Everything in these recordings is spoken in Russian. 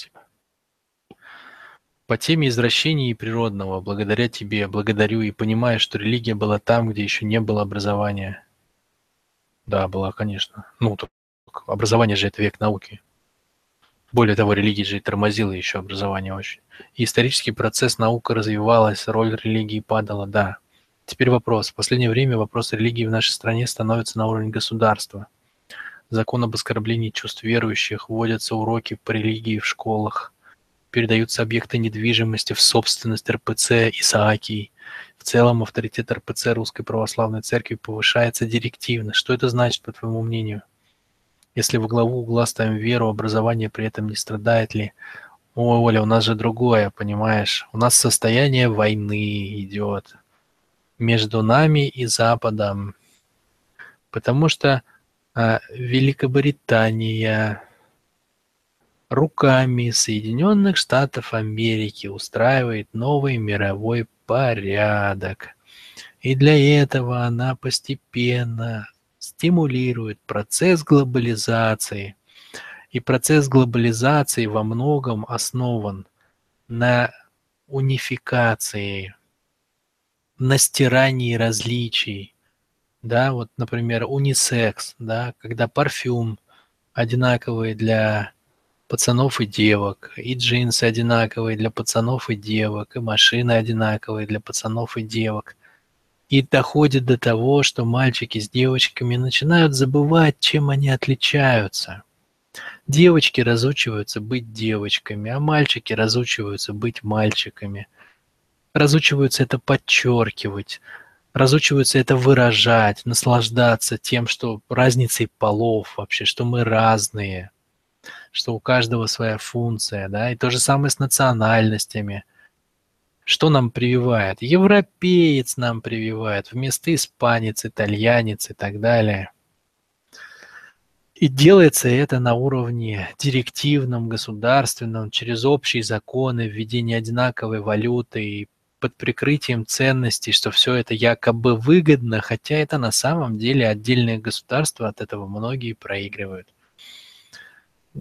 Спасибо. По теме извращений и природного, благодаря тебе, благодарю и понимаю, что религия была там, где еще не было образования. Да, была, конечно. Ну, образование же это век науки. Более того, религия же и тормозила еще образование очень. И исторический процесс наука развивалась, роль религии падала, да. Теперь вопрос. В последнее время вопрос религии в нашей стране становится на уровне государства. Закон об оскорблении чувств верующих, вводятся уроки по религии в школах, передаются объекты недвижимости в собственность РПЦ Исаакий. В целом авторитет РПЦ Русской Православной Церкви повышается директивно. Что это значит, по твоему мнению? Если во главу угла ставим веру, образование при этом не страдает ли? Ой, Оля, у нас же другое, понимаешь? У нас состояние войны идет между нами и Западом. Потому что Великобритания руками Соединенных Штатов Америки устраивает новый мировой порядок. И для этого она постепенно стимулирует процесс глобализации. И процесс глобализации во многом основан на унификации, на стирании различий. Да, вот, например, унисекс, да, когда парфюм одинаковый для пацанов и девок, и джинсы одинаковые для пацанов и девок, и машины одинаковые для пацанов и девок. И доходит до того, что мальчики с девочками начинают забывать, чем они отличаются. Девочки разучиваются быть девочками, а мальчики разучиваются быть мальчиками. Разучиваются это подчеркивать, разучиваются это выражать, наслаждаться тем, что разницей полов вообще, что мы разные – что у каждого своя функция, да, и то же самое с национальностями. Что нам прививает? Европеец нам прививает, вместо испанец, итальянец и так далее. И делается это на уровне директивном, государственном, через общие законы, введение одинаковой валюты и под прикрытием ценностей, что все это якобы выгодно, хотя это на самом деле отдельные государства от этого многие проигрывают.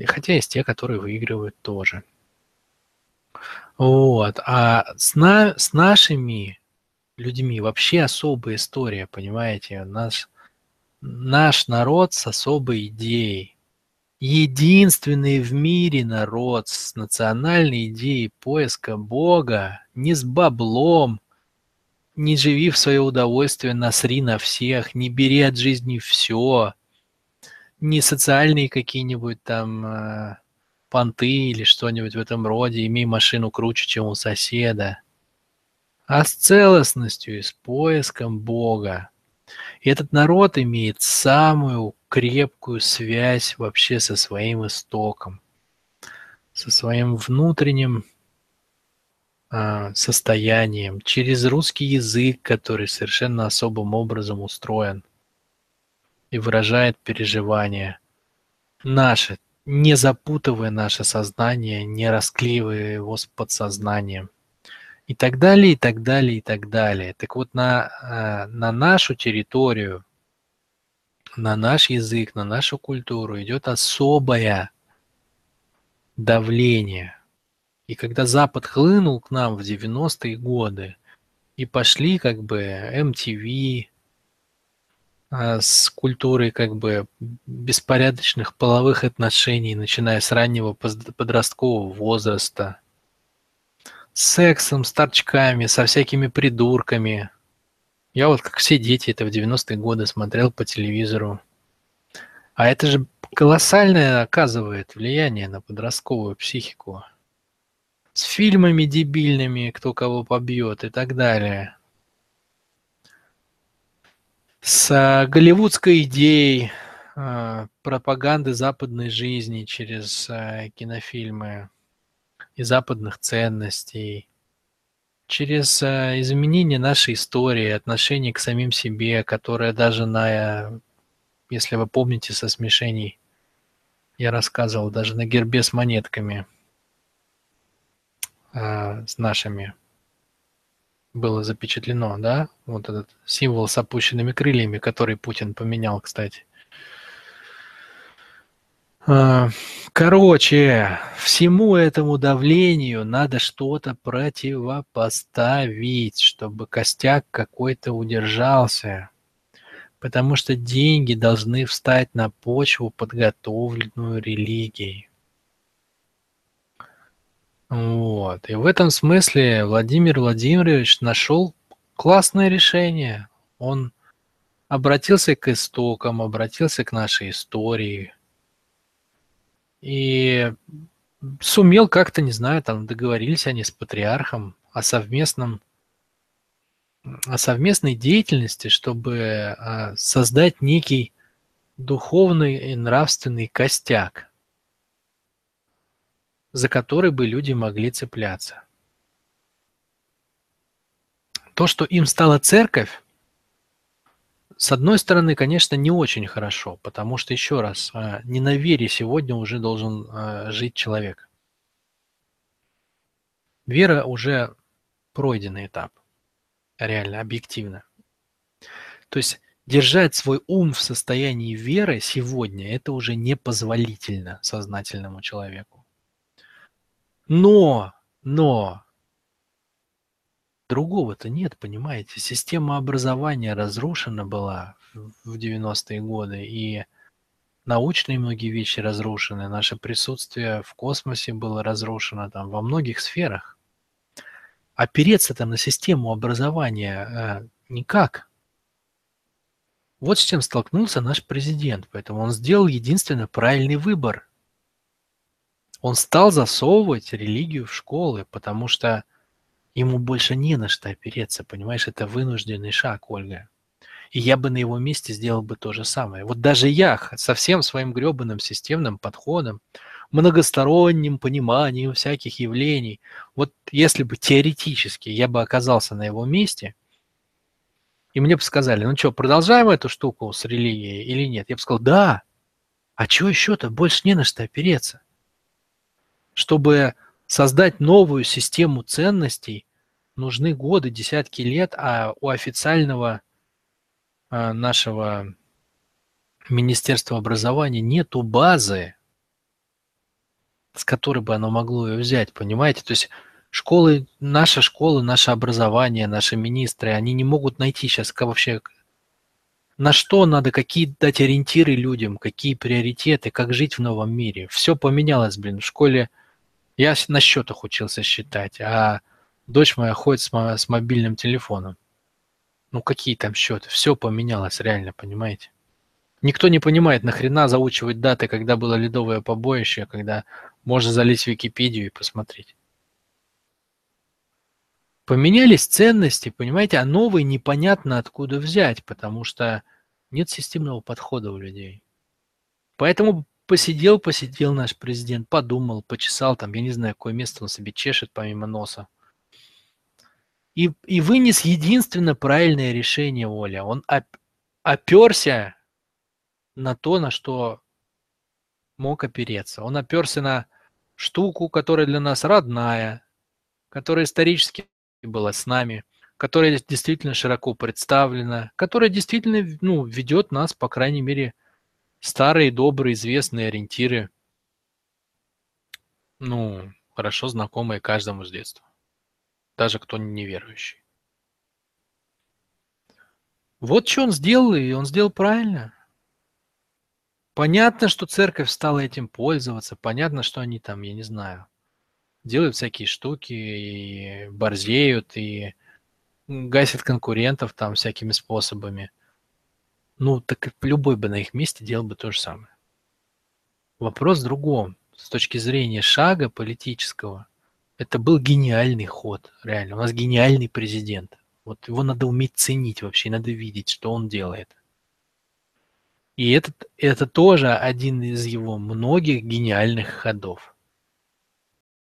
Хотя есть те, которые выигрывают тоже. Вот. А с, на, с нашими людьми вообще особая история, понимаете? Наш, наш народ с особой идеей. Единственный в мире народ с национальной идеей поиска Бога, не с баблом, не живи в свое удовольствие, насри на всех, не бери от жизни все, не социальные какие-нибудь там э, понты или что-нибудь в этом роде, имей машину круче, чем у соседа, а с целостностью и с поиском Бога. И этот народ имеет самую крепкую связь вообще со своим истоком, со своим внутренним состоянием, через русский язык, который совершенно особым образом устроен и выражает переживания. Наши, не запутывая наше сознание, не расклеивая его с подсознанием. И так далее, и так далее, и так далее. Так вот, на, э, на нашу территорию, на наш язык, на нашу культуру идет особое давление. И когда Запад хлынул к нам в 90-е годы, и пошли как бы MTV, а, с культурой как бы беспорядочных половых отношений, начиная с раннего подросткового возраста, с сексом, с торчками, со всякими придурками. Я вот, как все дети, это в 90-е годы смотрел по телевизору. А это же колоссальное оказывает влияние на подростковую психику. С фильмами дебильными, кто кого побьет и так далее. С а, голливудской идеей а, пропаганды западной жизни через а, кинофильмы и западных ценностей, через изменение нашей истории, отношение к самим себе, которое даже на, если вы помните, со смешений я рассказывал, даже на гербе с монетками, с нашими было запечатлено, да? Вот этот символ с опущенными крыльями, который Путин поменял, кстати. А, короче, всему этому давлению надо что-то противопоставить, чтобы костяк какой-то удержался. Потому что деньги должны встать на почву, подготовленную религией. Вот. И в этом смысле Владимир Владимирович нашел классное решение. Он обратился к истокам, обратился к нашей истории. И сумел как-то, не знаю, там договорились они с патриархом о совместном о совместной деятельности, чтобы а, создать некий духовный и нравственный костяк, за который бы люди могли цепляться. То, что им стала церковь, с одной стороны, конечно, не очень хорошо, потому что, еще раз, а, не на вере сегодня уже должен а, жить человек. Вера уже пройденный этап, реально, объективно. То есть держать свой ум в состоянии веры сегодня – это уже непозволительно сознательному человеку. Но, но Другого-то нет, понимаете? Система образования разрушена была в 90-е годы, и научные многие вещи разрушены, наше присутствие в космосе было разрушено там во многих сферах. Опереться-то на систему образования э, никак. Вот с чем столкнулся наш президент, поэтому он сделал единственно правильный выбор. Он стал засовывать религию в школы, потому что Ему больше не на что опереться, понимаешь? Это вынужденный шаг, Ольга. И я бы на его месте сделал бы то же самое. Вот даже я со всем своим гребаным системным подходом, многосторонним пониманием всяких явлений, вот если бы теоретически я бы оказался на его месте, и мне бы сказали, ну что, продолжаем эту штуку с религией или нет? Я бы сказал, да. А что еще-то? Больше не на что опереться. Чтобы создать новую систему ценностей, нужны годы, десятки лет, а у официального а, нашего Министерства образования нету базы, с которой бы оно могло ее взять, понимаете? То есть школы, наша школа, наше образование, наши министры, они не могут найти сейчас вообще на что надо, какие дать ориентиры людям, какие приоритеты, как жить в новом мире. Все поменялось, блин. В школе я на счетах учился считать, а Дочь моя ходит с, мо- с мобильным телефоном. Ну какие там счеты? Все поменялось реально, понимаете? Никто не понимает, нахрена заучивать даты, когда было ледовое побоище, когда можно залезть в Википедию и посмотреть. Поменялись ценности, понимаете, а новые непонятно откуда взять, потому что нет системного подхода у людей. Поэтому посидел, посидел наш президент, подумал, почесал там, я не знаю, какое место он себе чешет помимо носа и, и вынес единственно правильное решение, Оля. Он оп, оперся на то, на что мог опереться. Он оперся на штуку, которая для нас родная, которая исторически была с нами, которая действительно широко представлена, которая действительно ну, ведет нас, по крайней мере, старые, добрые, известные ориентиры, ну, хорошо знакомые каждому с детства даже кто неверующий. Вот что он сделал, и он сделал правильно. Понятно, что церковь стала этим пользоваться, понятно, что они там, я не знаю, делают всякие штуки, и борзеют, и гасят конкурентов там всякими способами. Ну, так любой бы на их месте делал бы то же самое. Вопрос в другом. С точки зрения шага политического, это был гениальный ход, реально. У нас гениальный президент. Вот его надо уметь ценить вообще, надо видеть, что он делает. И этот, это тоже один из его многих гениальных ходов.